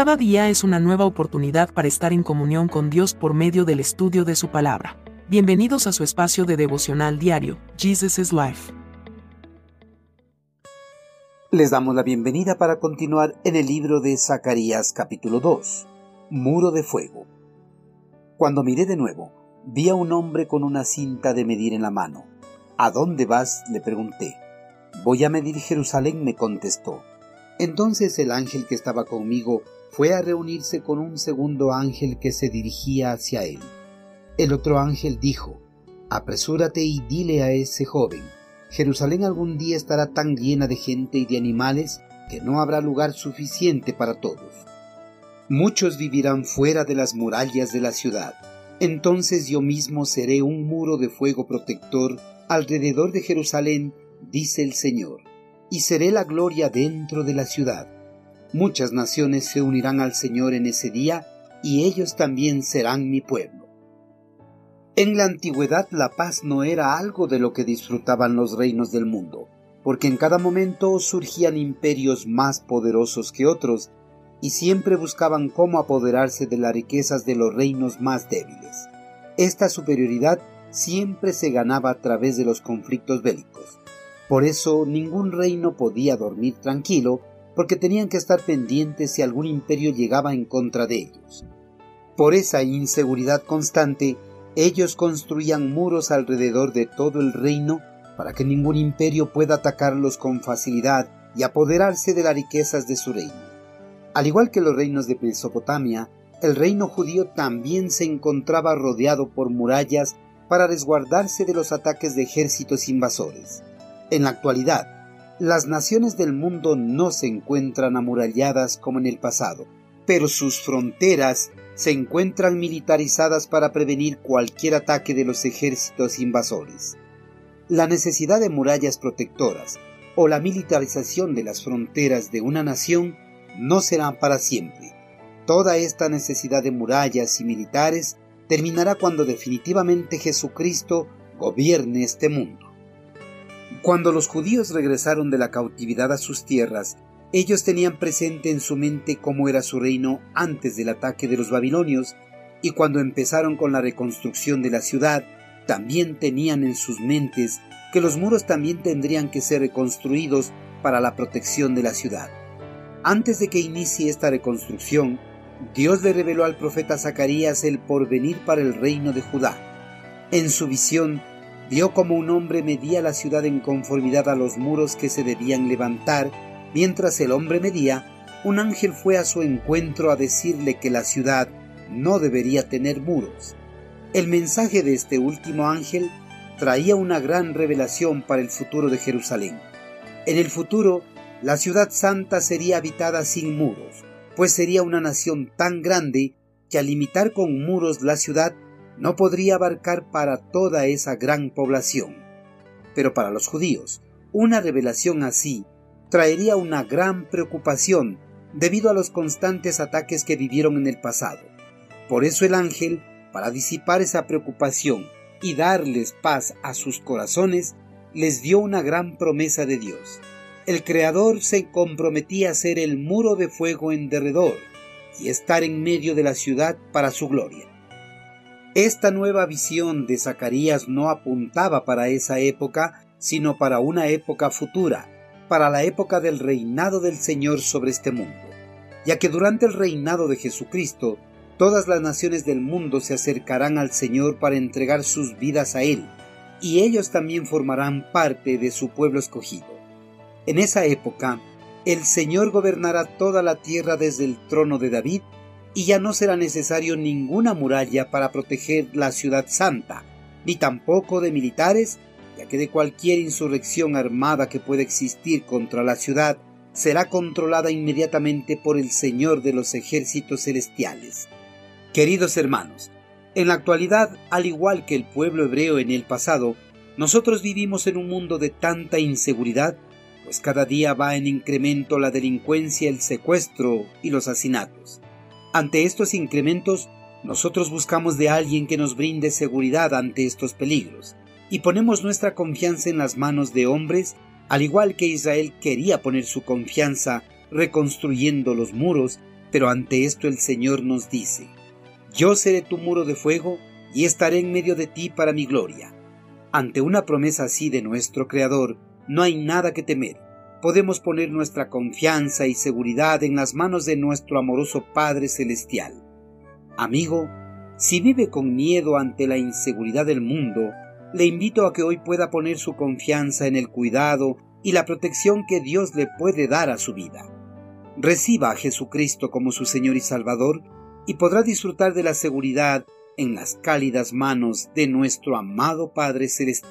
Cada día es una nueva oportunidad para estar en comunión con Dios por medio del estudio de su palabra. Bienvenidos a su espacio de devocional diario, Jesus is Life. Les damos la bienvenida para continuar en el libro de Zacarías capítulo 2, Muro de Fuego. Cuando miré de nuevo, vi a un hombre con una cinta de medir en la mano. ¿A dónde vas? le pregunté. Voy a medir Jerusalén, me contestó. Entonces el ángel que estaba conmigo fue a reunirse con un segundo ángel que se dirigía hacia él. El otro ángel dijo, Apresúrate y dile a ese joven, Jerusalén algún día estará tan llena de gente y de animales que no habrá lugar suficiente para todos. Muchos vivirán fuera de las murallas de la ciudad. Entonces yo mismo seré un muro de fuego protector alrededor de Jerusalén, dice el Señor, y seré la gloria dentro de la ciudad Muchas naciones se unirán al Señor en ese día, y ellos también serán mi pueblo. En la antigüedad la paz no era algo de lo que disfrutaban los reinos del mundo, porque en cada momento surgían imperios más poderosos que otros, y siempre buscaban cómo apoderarse de las riquezas de los reinos más débiles. Esta superioridad siempre se ganaba a través de los conflictos bélicos. Por eso ningún reino podía dormir tranquilo porque tenían que estar pendientes si algún imperio llegaba en contra de ellos. Por esa inseguridad constante, ellos construían muros alrededor de todo el reino para que ningún imperio pueda atacarlos con facilidad y apoderarse de las riquezas de su reino. Al igual que los reinos de Mesopotamia, el reino judío también se encontraba rodeado por murallas para resguardarse de los ataques de ejércitos invasores. En la actualidad, las naciones del mundo no se encuentran amuralladas como en el pasado, pero sus fronteras se encuentran militarizadas para prevenir cualquier ataque de los ejércitos invasores. La necesidad de murallas protectoras o la militarización de las fronteras de una nación no serán para siempre. Toda esta necesidad de murallas y militares terminará cuando definitivamente Jesucristo gobierne este mundo. Cuando los judíos regresaron de la cautividad a sus tierras, ellos tenían presente en su mente cómo era su reino antes del ataque de los babilonios, y cuando empezaron con la reconstrucción de la ciudad, también tenían en sus mentes que los muros también tendrían que ser reconstruidos para la protección de la ciudad. Antes de que inicie esta reconstrucción, Dios le reveló al profeta Zacarías el porvenir para el reino de Judá. En su visión, vio como un hombre medía la ciudad en conformidad a los muros que se debían levantar, mientras el hombre medía, un ángel fue a su encuentro a decirle que la ciudad no debería tener muros. El mensaje de este último ángel traía una gran revelación para el futuro de Jerusalén. En el futuro, la ciudad santa sería habitada sin muros, pues sería una nación tan grande que al limitar con muros la ciudad no podría abarcar para toda esa gran población. Pero para los judíos, una revelación así traería una gran preocupación debido a los constantes ataques que vivieron en el pasado. Por eso el ángel, para disipar esa preocupación y darles paz a sus corazones, les dio una gran promesa de Dios. El Creador se comprometía a ser el muro de fuego en derredor y estar en medio de la ciudad para su gloria. Esta nueva visión de Zacarías no apuntaba para esa época, sino para una época futura, para la época del reinado del Señor sobre este mundo, ya que durante el reinado de Jesucristo, todas las naciones del mundo se acercarán al Señor para entregar sus vidas a Él, y ellos también formarán parte de su pueblo escogido. En esa época, el Señor gobernará toda la tierra desde el trono de David y ya no será necesario ninguna muralla para proteger la ciudad santa, ni tampoco de militares, ya que de cualquier insurrección armada que pueda existir contra la ciudad será controlada inmediatamente por el Señor de los ejércitos celestiales. Queridos hermanos, en la actualidad, al igual que el pueblo hebreo en el pasado, nosotros vivimos en un mundo de tanta inseguridad, pues cada día va en incremento la delincuencia, el secuestro y los asesinatos. Ante estos incrementos, nosotros buscamos de alguien que nos brinde seguridad ante estos peligros y ponemos nuestra confianza en las manos de hombres, al igual que Israel quería poner su confianza reconstruyendo los muros Pero ante esto el Señor nos dice, Yo seré tu muro de fuego y estaré en medio de ti para mi gloria. Ante una promesa así de nuestro Creador, no hay nada que temer. Podemos poner nuestra confianza y seguridad en las manos de nuestro amoroso Padre Celestial. Amigo, si vive con miedo ante la inseguridad del mundo, le invito a que hoy pueda poner su confianza en el cuidado y la protección que Dios le puede dar a su vida. Reciba a Jesucristo como su Señor y Salvador y podrá disfrutar de la seguridad en las cálidas manos de nuestro amado Padre Celestial.